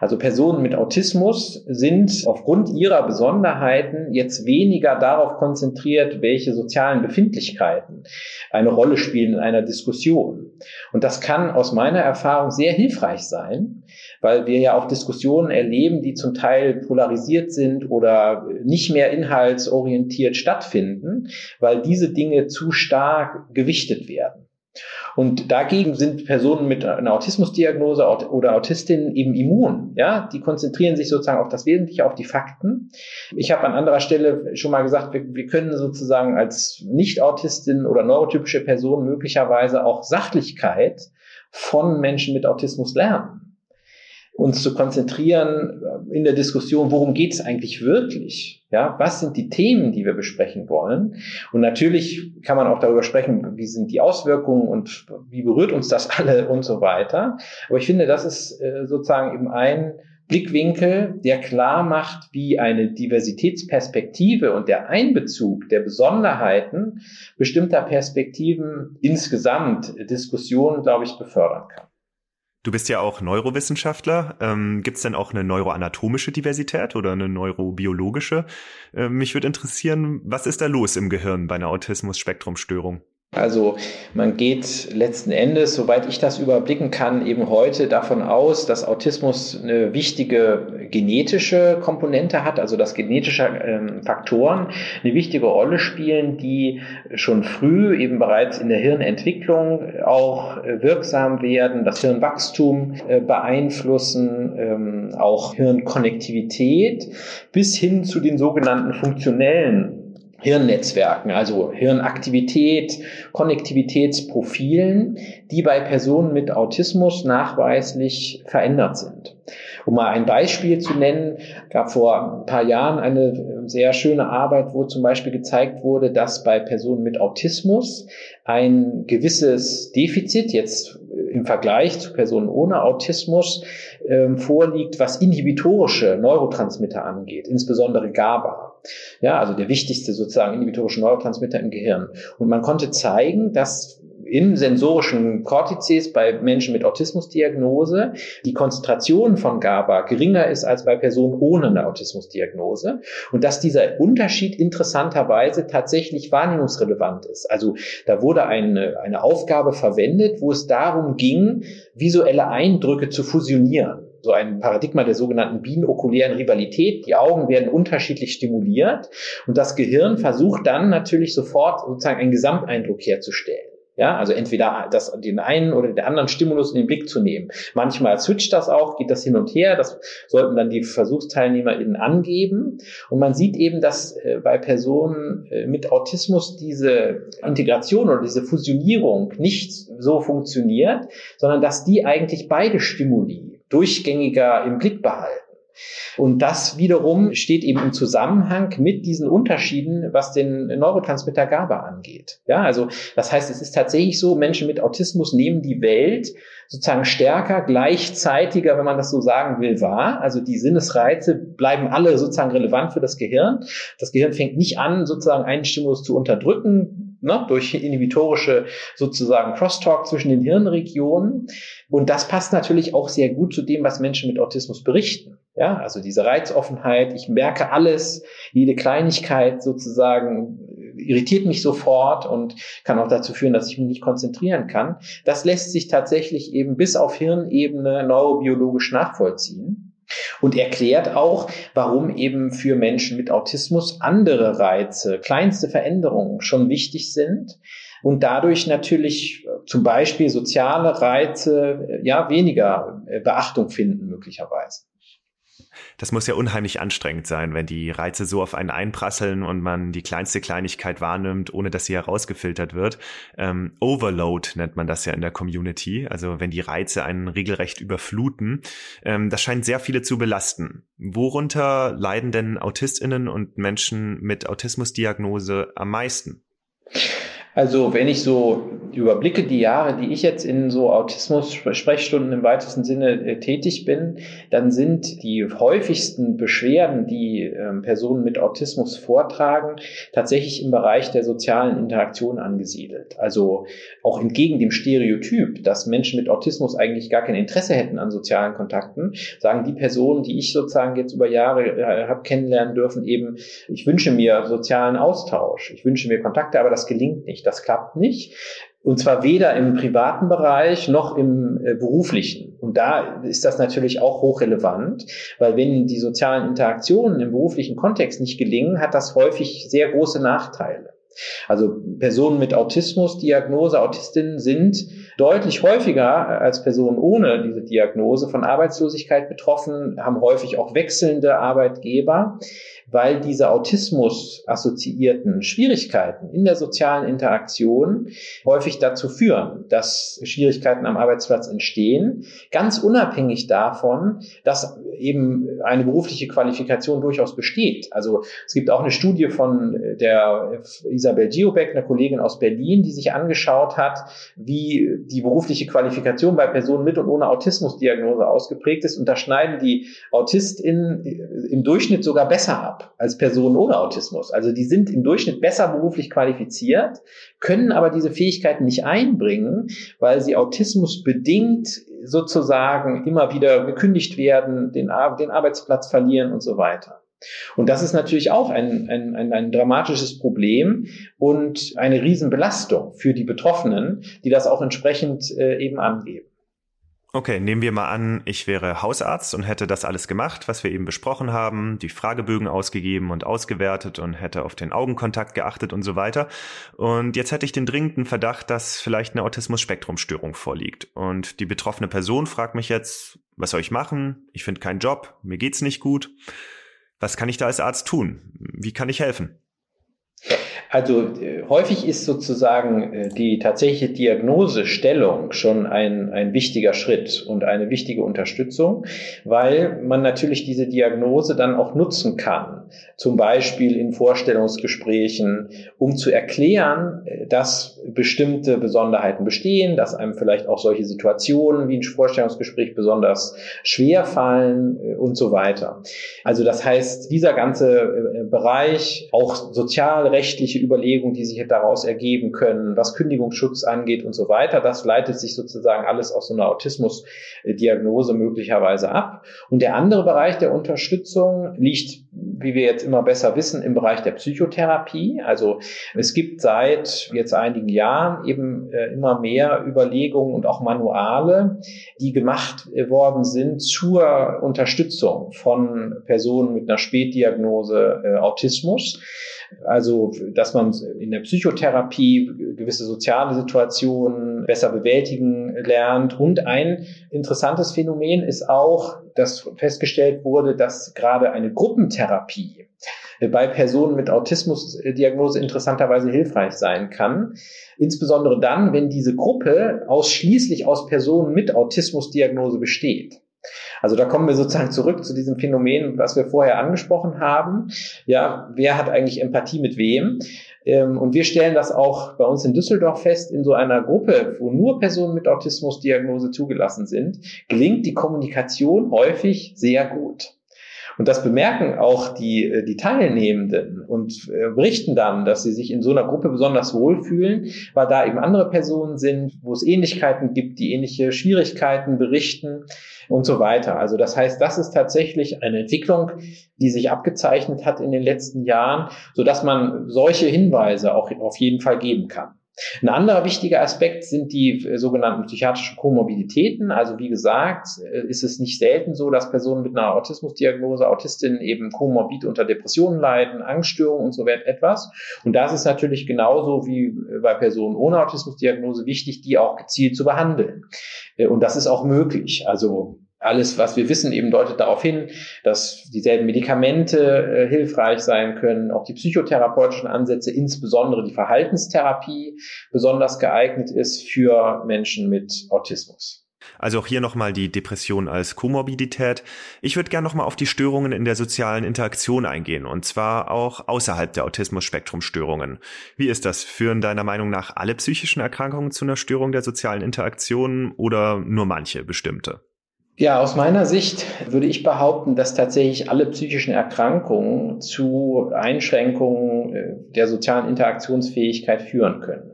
Also Personen mit Autismus sind aufgrund ihrer Besonderheiten jetzt weniger darauf konzentriert, welche sozialen Befindlichkeiten eine Rolle spielen in einer Diskussion. Und das kann aus meiner Erfahrung sehr hilfreich sein, weil wir ja auch Diskussionen erleben, die zum Teil polarisiert sind oder nicht mehr inhaltsorientiert stattfinden, weil diese Dinge zu stark gewichtet werden. Und dagegen sind Personen mit einer Autismusdiagnose oder Autistinnen eben immun. Ja, die konzentrieren sich sozusagen auf das Wesentliche, auf die Fakten. Ich habe an anderer Stelle schon mal gesagt, wir, wir können sozusagen als Nicht-Autistin oder neurotypische Person möglicherweise auch Sachlichkeit von Menschen mit Autismus lernen uns zu konzentrieren äh, in der Diskussion, worum geht es eigentlich wirklich? Ja, was sind die Themen, die wir besprechen wollen? Und natürlich kann man auch darüber sprechen, wie sind die Auswirkungen und wie berührt uns das alle und so weiter. Aber ich finde, das ist äh, sozusagen eben ein Blickwinkel, der klar macht, wie eine Diversitätsperspektive und der Einbezug der Besonderheiten bestimmter Perspektiven insgesamt Diskussionen, glaube ich, befördern kann. Du bist ja auch Neurowissenschaftler. Ähm, Gibt es denn auch eine neuroanatomische Diversität oder eine neurobiologische? Äh, mich würde interessieren, was ist da los im Gehirn bei einer Autismus-Spektrum-Störung? Also man geht letzten Endes, soweit ich das überblicken kann, eben heute davon aus, dass Autismus eine wichtige genetische Komponente hat, also dass genetische ähm, Faktoren eine wichtige Rolle spielen, die schon früh eben bereits in der Hirnentwicklung auch äh, wirksam werden, das Hirnwachstum äh, beeinflussen, ähm, auch Hirnkonnektivität bis hin zu den sogenannten funktionellen Hirnnetzwerken, also Hirnaktivität, Konnektivitätsprofilen, die bei Personen mit Autismus nachweislich verändert sind. Um mal ein Beispiel zu nennen, gab vor ein paar Jahren eine sehr schöne Arbeit, wo zum Beispiel gezeigt wurde, dass bei Personen mit Autismus ein gewisses Defizit jetzt im Vergleich zu Personen ohne Autismus äh, vorliegt, was inhibitorische Neurotransmitter angeht, insbesondere GABA. Ja, also der wichtigste sozusagen inhibitorische Neurotransmitter im Gehirn. Und man konnte zeigen, dass im sensorischen Kortizes bei Menschen mit Autismusdiagnose die Konzentration von GABA geringer ist als bei Personen ohne eine Autismusdiagnose und dass dieser Unterschied interessanterweise tatsächlich wahrnehmungsrelevant ist. Also da wurde eine, eine Aufgabe verwendet, wo es darum ging, visuelle Eindrücke zu fusionieren so ein Paradigma der sogenannten binokulären Rivalität. Die Augen werden unterschiedlich stimuliert und das Gehirn versucht dann natürlich sofort sozusagen einen Gesamteindruck herzustellen. Ja, also entweder das, den einen oder den anderen Stimulus in den Blick zu nehmen. Manchmal switcht das auch, geht das hin und her. Das sollten dann die VersuchsteilnehmerInnen angeben. Und man sieht eben, dass äh, bei Personen äh, mit Autismus diese Integration oder diese Fusionierung nicht so funktioniert, sondern dass die eigentlich beide Stimuli durchgängiger im Blick behalten. Und das wiederum steht eben im Zusammenhang mit diesen Unterschieden, was den Neurotransmitter GABA angeht. Ja, also das heißt, es ist tatsächlich so, Menschen mit Autismus nehmen die Welt sozusagen stärker, gleichzeitiger, wenn man das so sagen will, wahr. Also die Sinnesreize bleiben alle sozusagen relevant für das Gehirn. Das Gehirn fängt nicht an, sozusagen einen Stimulus zu unterdrücken, ne, durch inhibitorische sozusagen Crosstalk zwischen den Hirnregionen. Und das passt natürlich auch sehr gut zu dem, was Menschen mit Autismus berichten. Ja, also diese Reizoffenheit, ich merke alles, jede Kleinigkeit sozusagen irritiert mich sofort und kann auch dazu führen, dass ich mich nicht konzentrieren kann. Das lässt sich tatsächlich eben bis auf Hirnebene neurobiologisch nachvollziehen und erklärt auch, warum eben für Menschen mit Autismus andere Reize, kleinste Veränderungen schon wichtig sind und dadurch natürlich äh, zum Beispiel soziale Reize äh, ja weniger äh, Beachtung finden möglicherweise. Das muss ja unheimlich anstrengend sein, wenn die Reize so auf einen einprasseln und man die kleinste Kleinigkeit wahrnimmt, ohne dass sie herausgefiltert wird. Ähm, Overload nennt man das ja in der Community. Also wenn die Reize einen regelrecht überfluten. Ähm, das scheint sehr viele zu belasten. Worunter leiden denn AutistInnen und Menschen mit Autismusdiagnose am meisten? Also wenn ich so überblicke die Jahre, die ich jetzt in so Autismus-Sprechstunden im weitesten Sinne äh, tätig bin, dann sind die häufigsten Beschwerden, die äh, Personen mit Autismus vortragen, tatsächlich im Bereich der sozialen Interaktion angesiedelt. Also auch entgegen dem Stereotyp, dass Menschen mit Autismus eigentlich gar kein Interesse hätten an sozialen Kontakten, sagen die Personen, die ich sozusagen jetzt über Jahre äh, habe kennenlernen dürfen, eben, ich wünsche mir sozialen Austausch, ich wünsche mir Kontakte, aber das gelingt nicht, das klappt nicht. Und zwar weder im privaten Bereich noch im äh, beruflichen. Und da ist das natürlich auch hochrelevant, weil wenn die sozialen Interaktionen im beruflichen Kontext nicht gelingen, hat das häufig sehr große Nachteile. Also Personen mit Autismusdiagnose, Autistinnen sind deutlich häufiger als Personen ohne diese Diagnose von Arbeitslosigkeit betroffen, haben häufig auch wechselnde Arbeitgeber weil diese Autismus-assoziierten Schwierigkeiten in der sozialen Interaktion häufig dazu führen, dass Schwierigkeiten am Arbeitsplatz entstehen, ganz unabhängig davon, dass eben eine berufliche Qualifikation durchaus besteht. Also es gibt auch eine Studie von der Isabel Giobeck, einer Kollegin aus Berlin, die sich angeschaut hat, wie die berufliche Qualifikation bei Personen mit und ohne Autismusdiagnose ausgeprägt ist. Und da schneiden die AutistInnen im Durchschnitt sogar besser ab als Personen ohne Autismus. Also die sind im Durchschnitt besser beruflich qualifiziert, können aber diese Fähigkeiten nicht einbringen, weil sie Autismus bedingt sozusagen immer wieder gekündigt werden, den, den Arbeitsplatz verlieren und so weiter. Und das ist natürlich auch ein, ein, ein, ein dramatisches Problem und eine Riesenbelastung für die Betroffenen, die das auch entsprechend äh, eben angeben. Okay, nehmen wir mal an, ich wäre Hausarzt und hätte das alles gemacht, was wir eben besprochen haben, die Fragebögen ausgegeben und ausgewertet und hätte auf den Augenkontakt geachtet und so weiter. Und jetzt hätte ich den dringenden Verdacht, dass vielleicht eine Autismus-Spektrum-Störung vorliegt. Und die betroffene Person fragt mich jetzt, was soll ich machen? Ich finde keinen Job, mir geht's nicht gut. Was kann ich da als Arzt tun? Wie kann ich helfen? Also äh, häufig ist sozusagen äh, die tatsächliche Diagnosestellung schon ein, ein wichtiger Schritt und eine wichtige Unterstützung, weil man natürlich diese Diagnose dann auch nutzen kann, zum Beispiel in Vorstellungsgesprächen, um zu erklären, äh, dass bestimmte Besonderheiten bestehen, dass einem vielleicht auch solche Situationen wie ein Vorstellungsgespräch besonders schwer fallen und so weiter. Also das heißt, dieser ganze Bereich, auch sozialrechtliche rechtliche Überlegungen, die sich daraus ergeben können, was Kündigungsschutz angeht und so weiter. Das leitet sich sozusagen alles aus so einer Autismusdiagnose möglicherweise ab. Und der andere Bereich der Unterstützung liegt, wie wir jetzt immer besser wissen, im Bereich der Psychotherapie. Also es gibt seit jetzt einigen Jahren eben äh, immer mehr Überlegungen und auch Manuale, die gemacht worden sind zur Unterstützung von Personen mit einer Spätdiagnose äh, Autismus. Also, dass man in der Psychotherapie gewisse soziale Situationen besser bewältigen lernt. Und ein interessantes Phänomen ist auch, dass festgestellt wurde, dass gerade eine Gruppentherapie bei Personen mit Autismusdiagnose interessanterweise hilfreich sein kann. Insbesondere dann, wenn diese Gruppe ausschließlich aus Personen mit Autismusdiagnose besteht. Also da kommen wir sozusagen zurück zu diesem Phänomen, was wir vorher angesprochen haben. Ja, wer hat eigentlich Empathie mit wem? Ähm, und wir stellen das auch bei uns in Düsseldorf fest, in so einer Gruppe, wo nur Personen mit Autismusdiagnose zugelassen sind, gelingt die Kommunikation häufig sehr gut. Und das bemerken auch die, äh, die Teilnehmenden und äh, berichten dann, dass sie sich in so einer Gruppe besonders wohlfühlen, weil da eben andere Personen sind, wo es Ähnlichkeiten gibt, die ähnliche Schwierigkeiten berichten und so weiter. Also das heißt, das ist tatsächlich eine Entwicklung, die sich abgezeichnet hat in den letzten Jahren, so dass man solche Hinweise auch auf jeden Fall geben kann. Ein anderer wichtiger Aspekt sind die äh, sogenannten psychiatrischen Komorbiditäten. Also wie gesagt, äh, ist es nicht selten so, dass Personen mit einer Autismusdiagnose, Autistinnen eben komorbid unter Depressionen leiden, Angststörungen und so etwas. Und das ist natürlich genauso wie äh, bei Personen ohne Autismusdiagnose wichtig, die auch gezielt zu behandeln. Und das ist auch möglich. Also alles, was wir wissen, eben deutet darauf hin, dass dieselben Medikamente äh, hilfreich sein können, auch die psychotherapeutischen Ansätze, insbesondere die Verhaltenstherapie, besonders geeignet ist für Menschen mit Autismus. Also auch hier nochmal die Depression als Komorbidität. Ich würde gerne nochmal auf die Störungen in der sozialen Interaktion eingehen und zwar auch außerhalb der Autismus-Spektrum-Störungen. Wie ist das? Führen deiner Meinung nach alle psychischen Erkrankungen zu einer Störung der sozialen Interaktion oder nur manche bestimmte? Ja, aus meiner Sicht würde ich behaupten, dass tatsächlich alle psychischen Erkrankungen zu Einschränkungen äh, der sozialen Interaktionsfähigkeit führen können.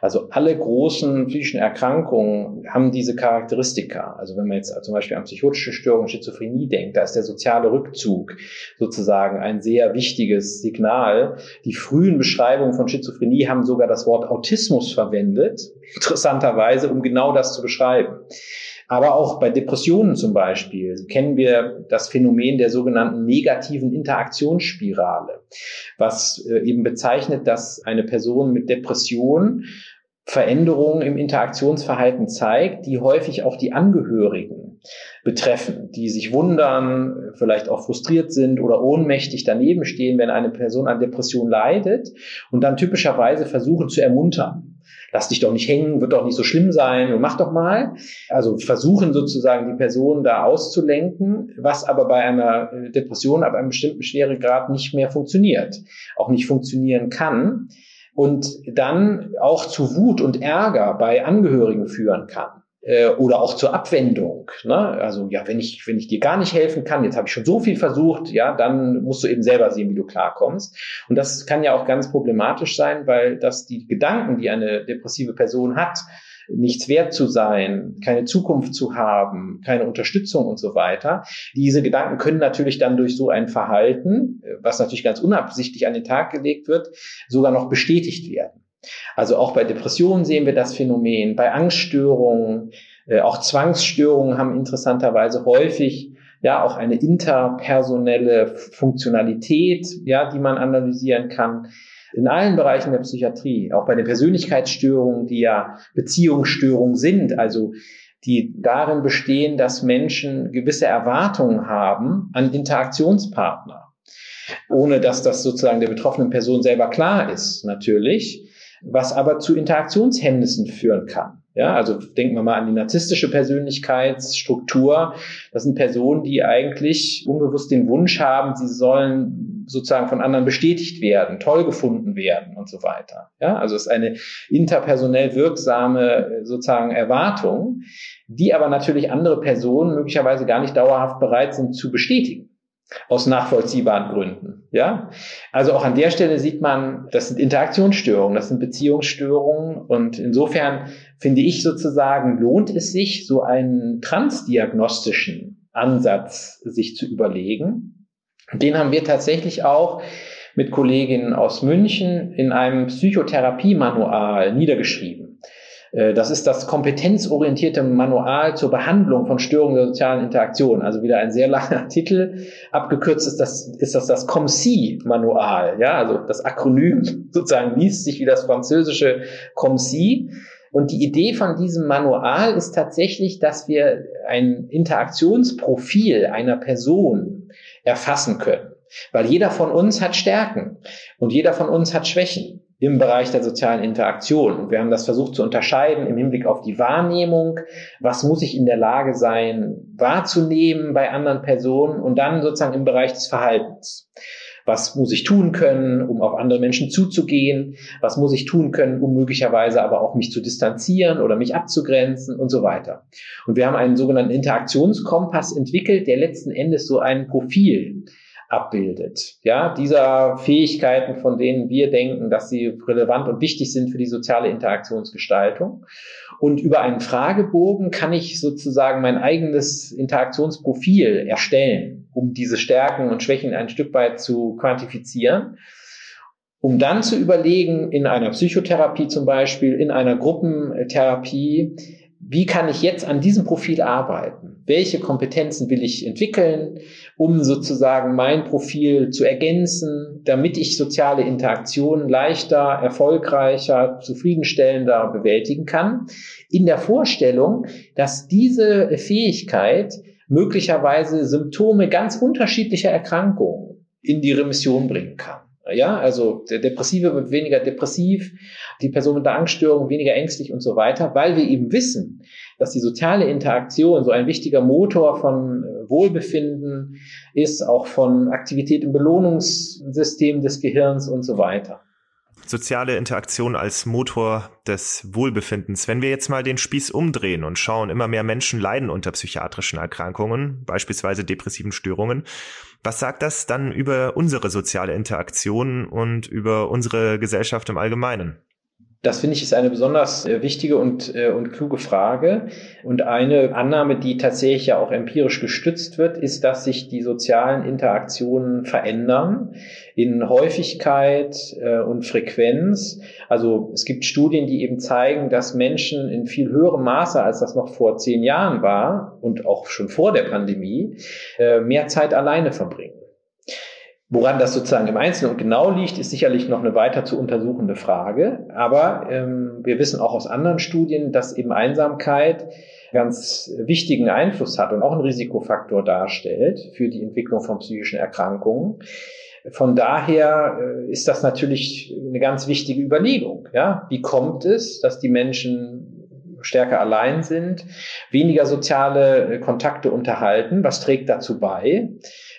Also alle großen psychischen Erkrankungen haben diese Charakteristika. Also wenn man jetzt zum Beispiel an psychotische Störungen, Schizophrenie denkt, da ist der soziale Rückzug sozusagen ein sehr wichtiges Signal. Die frühen Beschreibungen von Schizophrenie haben sogar das Wort Autismus verwendet, interessanterweise, um genau das zu beschreiben. Aber auch bei Depressionen zum Beispiel kennen wir das Phänomen der sogenannten negativen Interaktionsspirale, was äh, eben bezeichnet, dass eine Person mit Depression Veränderungen im Interaktionsverhalten zeigt, die häufig auch die Angehörigen betreffen, die sich wundern, vielleicht auch frustriert sind oder ohnmächtig daneben stehen, wenn eine Person an Depression leidet und dann typischerweise versuchen zu ermuntern lass dich doch nicht hängen, wird doch nicht so schlimm sein und mach doch mal. Also versuchen sozusagen die Person da auszulenken, was aber bei einer äh, Depression ab einem bestimmten Schweregrad nicht mehr funktioniert, auch nicht funktionieren kann und dann auch zu Wut und Ärger bei Angehörigen führen kann äh, oder auch zur Abwendung. Ne? Also ja, wenn ich wenn ich dir gar nicht helfen kann, jetzt habe ich schon so viel versucht, ja, dann musst du eben selber sehen, wie du klarkommst. Und das kann ja auch ganz problematisch sein, weil das die Gedanken, die eine depressive Person hat, nichts wert zu sein, keine Zukunft zu haben, keine Unterstützung und so weiter. Diese Gedanken können natürlich dann durch so ein Verhalten, was natürlich ganz unabsichtlich an den Tag gelegt wird, sogar noch bestätigt werden. Also auch bei Depressionen sehen wir das Phänomen, bei Angststörungen, äh, auch Zwangsstörungen haben interessanterweise häufig ja auch eine interpersonelle Funktionalität, ja, die man analysieren kann. In allen Bereichen der Psychiatrie, auch bei den Persönlichkeitsstörungen, die ja Beziehungsstörungen sind, also die darin bestehen, dass Menschen gewisse Erwartungen haben an Interaktionspartner, ohne dass das sozusagen der betroffenen Person selber klar ist, natürlich was aber zu Interaktionshemmnissen führen kann. Ja, also denken wir mal an die narzisstische Persönlichkeitsstruktur. Das sind Personen, die eigentlich unbewusst den Wunsch haben, sie sollen sozusagen von anderen bestätigt werden, toll gefunden werden und so weiter. Ja, also es ist eine interpersonell wirksame sozusagen Erwartung, die aber natürlich andere Personen möglicherweise gar nicht dauerhaft bereit sind zu bestätigen aus nachvollziehbaren Gründen. Ja, also auch an der Stelle sieht man, das sind Interaktionsstörungen, das sind Beziehungsstörungen und insofern finde ich sozusagen lohnt es sich, so einen transdiagnostischen Ansatz sich zu überlegen. Den haben wir tatsächlich auch mit Kolleginnen aus München in einem Psychotherapie-Manual niedergeschrieben. Äh, das ist das kompetenzorientierte Manual zur Behandlung von Störungen der sozialen Interaktion. Also wieder ein sehr langer Titel. Abgekürzt ist das, ist das das COMSI-Manual. Ja, also das Akronym sozusagen liest sich wie das französische COMSI. Und die Idee von diesem Manual ist tatsächlich, dass wir ein Interaktionsprofil einer Person erfassen können. Weil jeder von uns hat Stärken und jeder von uns hat Schwächen im Bereich der sozialen Interaktion. Und wir haben das versucht zu unterscheiden im Hinblick auf die Wahrnehmung. Was muss ich in der Lage sein, wahrzunehmen bei anderen Personen und dann sozusagen im Bereich des Verhaltens. Was muss ich tun können, um auf andere Menschen zuzugehen? Was muss ich tun können, um möglicherweise aber auch mich zu distanzieren oder mich abzugrenzen und so weiter? Und wir haben einen sogenannten Interaktionskompass entwickelt, der letzten Endes so ein Profil abbildet. Ja, dieser Fähigkeiten, von denen wir denken, dass sie relevant und wichtig sind für die soziale Interaktionsgestaltung. Und über einen Fragebogen kann ich sozusagen mein eigenes Interaktionsprofil erstellen, um diese Stärken und Schwächen ein Stück weit zu quantifizieren um dann zu überlegen, in einer Psychotherapie zum Beispiel, in einer Gruppentherapie, wie kann ich jetzt an diesem Profil arbeiten? Welche Kompetenzen will ich entwickeln, um sozusagen mein Profil zu ergänzen, damit ich soziale Interaktionen leichter, erfolgreicher, zufriedenstellender bewältigen kann? In der Vorstellung, dass diese Fähigkeit möglicherweise Symptome ganz unterschiedlicher Erkrankungen in die Remission bringen kann. Ja, also der Depressive wird weniger depressiv, die Person mit der Angststörung weniger ängstlich und so weiter, weil wir eben wissen, dass die soziale Interaktion so ein wichtiger Motor von äh, Wohlbefinden ist, auch von Aktivität im Belohnungssystem des Gehirns und so weiter soziale Interaktion als Motor des Wohlbefindens. Wenn wir jetzt mal den Spieß umdrehen und schauen, immer mehr Menschen leiden unter psychiatrischen Erkrankungen, beispielsweise depressiven Störungen. Was sagt das dann über unsere soziale Interaktion und über unsere Gesellschaft im Allgemeinen? Das finde ich ist eine besonders äh, wichtige und, äh, und kluge Frage. Und eine Annahme, die tatsächlich ja auch empirisch gestützt wird, ist, dass sich die sozialen Interaktionen verändern in Häufigkeit äh, und Frequenz. Also es gibt Studien, die eben zeigen, dass Menschen in viel höherem Maße, als das noch vor zehn Jahren war und auch schon vor der Pandemie, mehr Zeit alleine verbringen. Woran das sozusagen im Einzelnen und genau liegt, ist sicherlich noch eine weiter zu untersuchende Frage. Aber ähm, wir wissen auch aus anderen Studien, dass eben Einsamkeit ganz wichtigen Einfluss hat und auch einen Risikofaktor darstellt für die Entwicklung von psychischen Erkrankungen. Von daher äh, ist das natürlich eine ganz wichtige Überlegung. Ja? Wie kommt es, dass die Menschen stärker allein sind, weniger soziale äh, Kontakte unterhalten? Was trägt dazu bei?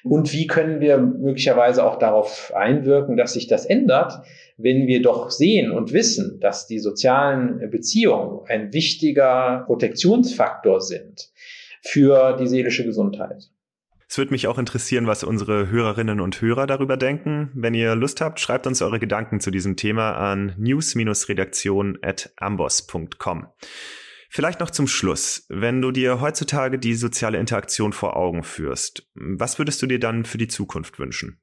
Und wie können wir möglicherweise auch darauf einwirken, dass sich das ändert, wenn wir doch sehen und wissen, dass die sozialen Beziehungen ein wichtiger Protektionsfaktor sind für die seelische Gesundheit. Es würde mich auch interessieren, was unsere Hörerinnen und Hörer darüber denken. Wenn ihr Lust habt, schreibt uns eure Gedanken zu diesem Thema an news-redaktion.ambos.com. Vielleicht noch zum Schluss. Wenn du dir heutzutage die soziale Interaktion vor Augen führst, was würdest du dir dann für die Zukunft wünschen?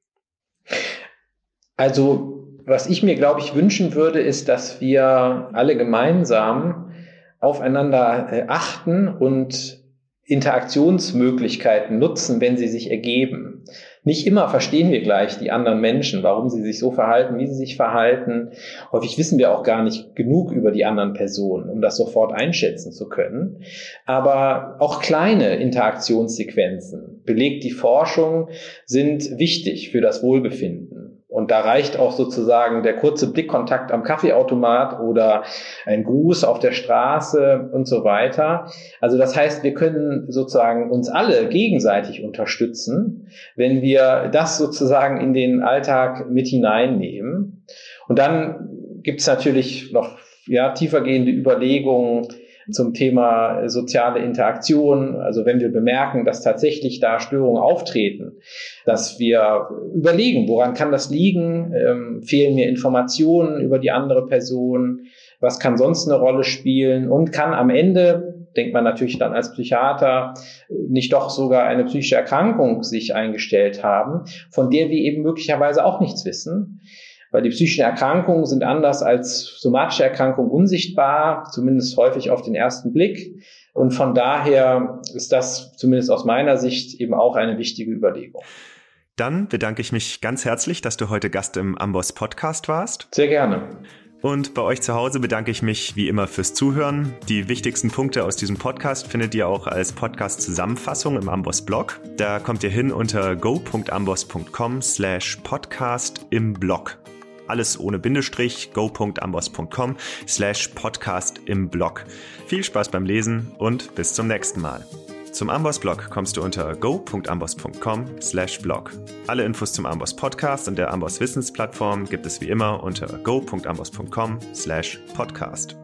Also, was ich mir, glaube ich, wünschen würde, ist, dass wir alle gemeinsam aufeinander äh, achten und Interaktionsmöglichkeiten nutzen, wenn sie sich ergeben. Nicht immer verstehen wir gleich die anderen Menschen, warum sie sich so verhalten, wie sie sich verhalten. Häufig wissen wir auch gar nicht genug über die anderen Personen, um das sofort einschätzen zu können. Aber auch kleine Interaktionssequenzen, belegt die Forschung, sind wichtig für das Wohlbefinden. Und da reicht auch sozusagen der kurze Blickkontakt am Kaffeeautomat oder ein Gruß auf der Straße und so weiter. Also das heißt, wir können sozusagen uns alle gegenseitig unterstützen, wenn wir das sozusagen in den Alltag mit hineinnehmen. Und dann gibt es natürlich noch ja, tiefergehende Überlegungen, zum Thema soziale Interaktion. Also wenn wir bemerken, dass tatsächlich da Störungen auftreten, dass wir überlegen, woran kann das liegen? Ähm, fehlen mir Informationen über die andere Person? Was kann sonst eine Rolle spielen? Und kann am Ende denkt man natürlich dann als Psychiater, nicht doch sogar eine psychische Erkrankung sich eingestellt haben, von der wir eben möglicherweise auch nichts wissen weil die psychischen Erkrankungen sind anders als somatische Erkrankungen unsichtbar, zumindest häufig auf den ersten Blick. Und von daher ist das zumindest aus meiner Sicht eben auch eine wichtige Überlegung. Dann bedanke ich mich ganz herzlich, dass du heute Gast im Amboss Podcast warst. Sehr gerne. Und bei euch zu Hause bedanke ich mich wie immer fürs Zuhören. Die wichtigsten Punkte aus diesem Podcast findet ihr auch als Podcast-Zusammenfassung im Amboss Blog. Da kommt ihr hin unter go.amboss.com slash podcast im Blog. Alles ohne Bindestrich, go.amboss.com slash podcast im Blog. Viel Spaß beim Lesen und bis zum nächsten Mal. Zum Amboss-Blog kommst du unter go.amboss.com slash blog. Alle Infos zum Amboss Podcast und der Amboss Wissensplattform gibt es wie immer unter go.amboss.com slash podcast.